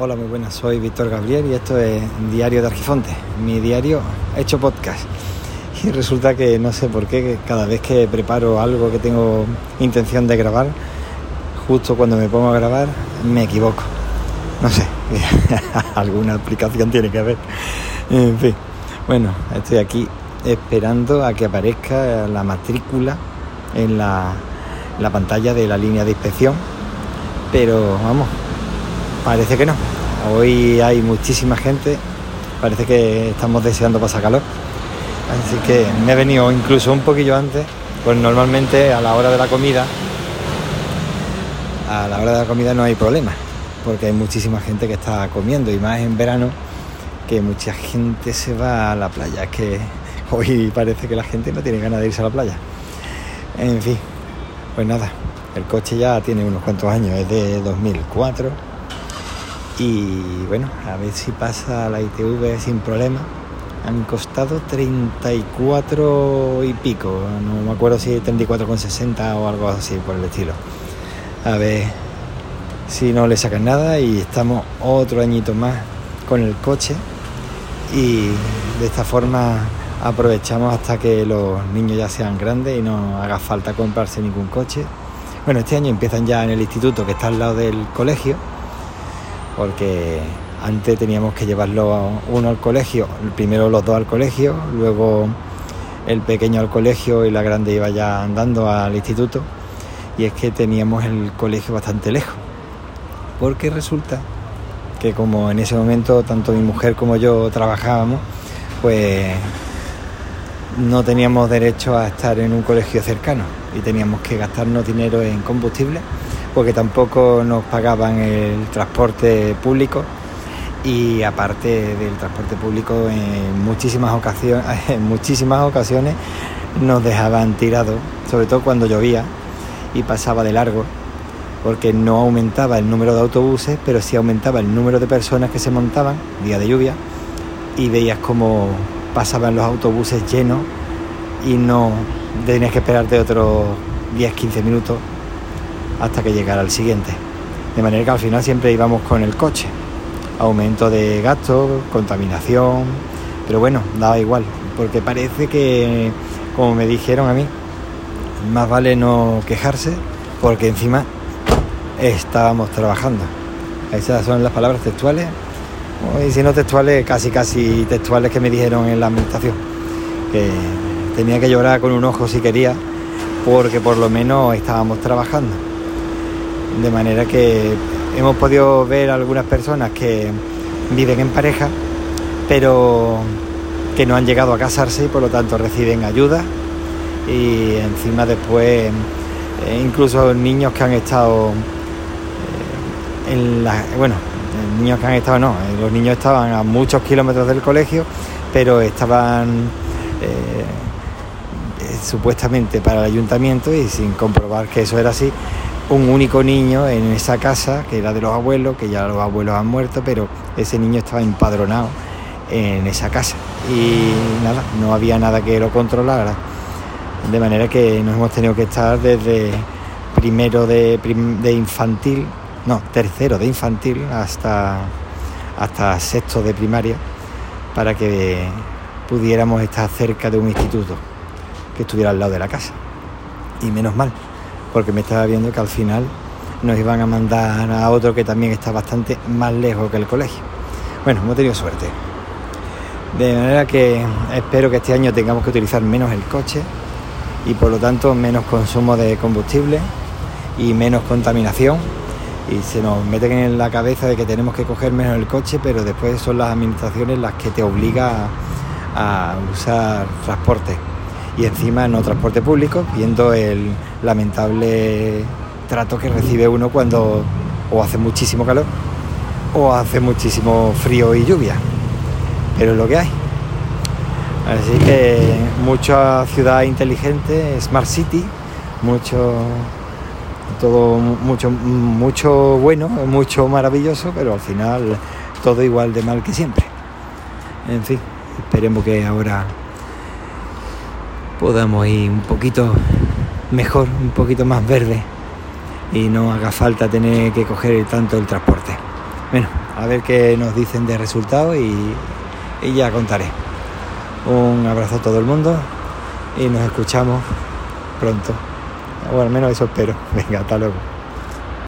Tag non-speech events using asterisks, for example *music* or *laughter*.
Hola, muy buenas, soy Víctor Gabriel y esto es Diario de Argifonte, mi diario hecho podcast. Y resulta que no sé por qué, cada vez que preparo algo que tengo intención de grabar, justo cuando me pongo a grabar, me equivoco. No sé, *laughs* alguna aplicación tiene que haber. En fin, bueno, estoy aquí esperando a que aparezca la matrícula en la, la pantalla de la línea de inspección, pero vamos, parece que no. Hoy hay muchísima gente, parece que estamos deseando pasar calor. Así que me he venido incluso un poquillo antes, pues normalmente a la hora de la comida, a la hora de la comida no hay problema, porque hay muchísima gente que está comiendo y más en verano que mucha gente se va a la playa. Es que *laughs* hoy parece que la gente no tiene ganas de irse a la playa. En fin, pues nada, el coche ya tiene unos cuantos años, es de 2004 y bueno, a ver si pasa la ITV sin problema. Han costado 34 y pico, no me acuerdo si 34,60 o algo así por el estilo. A ver si no le sacan nada y estamos otro añito más con el coche y de esta forma aprovechamos hasta que los niños ya sean grandes y no haga falta comprarse ningún coche. Bueno, este año empiezan ya en el instituto que está al lado del colegio, porque antes teníamos que llevarlo uno al colegio, primero los dos al colegio, luego el pequeño al colegio y la grande iba ya andando al instituto. Y es que teníamos el colegio bastante lejos, porque resulta que como en ese momento tanto mi mujer como yo trabajábamos, pues no teníamos derecho a estar en un colegio cercano y teníamos que gastarnos dinero en combustible porque tampoco nos pagaban el transporte público. Y aparte del transporte público en muchísimas ocasiones, *laughs* en muchísimas ocasiones nos dejaban tirados, sobre todo cuando llovía y pasaba de largo, porque no aumentaba el número de autobuses, pero sí aumentaba el número de personas que se montaban día de lluvia y veías como pasaban los autobuses llenos y no tenías que esperarte otros 10-15 minutos hasta que llegara el siguiente. De manera que al final siempre íbamos con el coche. Aumento de gastos, contaminación, pero bueno, daba igual, porque parece que, como me dijeron a mí, más vale no quejarse, porque encima estábamos trabajando. Esas son las palabras textuales, y si no textuales, casi casi textuales que me dijeron en la administración. Que tenía que llorar con un ojo si quería, porque por lo menos estábamos trabajando. De manera que hemos podido ver algunas personas que viven en pareja, pero que no han llegado a casarse y por lo tanto reciben ayuda. Y encima después, eh, incluso niños que han estado eh, en la. Bueno, niños que han estado, no, eh, los niños estaban a muchos kilómetros del colegio, pero estaban supuestamente para el ayuntamiento y sin comprobar que eso era así, un único niño en esa casa, que era de los abuelos, que ya los abuelos han muerto, pero ese niño estaba empadronado en esa casa y nada, no había nada que lo controlara. De manera que nos hemos tenido que estar desde primero de, de infantil, no, tercero de infantil hasta, hasta sexto de primaria para que pudiéramos estar cerca de un instituto que estuviera al lado de la casa. Y menos mal, porque me estaba viendo que al final nos iban a mandar a otro que también está bastante más lejos que el colegio. Bueno, hemos tenido suerte. De manera que espero que este año tengamos que utilizar menos el coche y por lo tanto menos consumo de combustible y menos contaminación. Y se nos meten en la cabeza de que tenemos que coger menos el coche, pero después son las administraciones las que te obligan a, a usar transporte y encima no transporte público, viendo el lamentable trato que recibe uno cuando o hace muchísimo calor o hace muchísimo frío y lluvia. Pero es lo que hay. Así que mucha ciudad inteligente, smart city, mucho todo mucho mucho bueno, mucho maravilloso, pero al final todo igual de mal que siempre. En fin, esperemos que ahora podamos ir un poquito mejor, un poquito más verde y no haga falta tener que coger tanto el transporte. Bueno, a ver qué nos dicen de resultado y, y ya contaré. Un abrazo a todo el mundo y nos escuchamos pronto. O al menos eso espero. *laughs* Venga, hasta luego.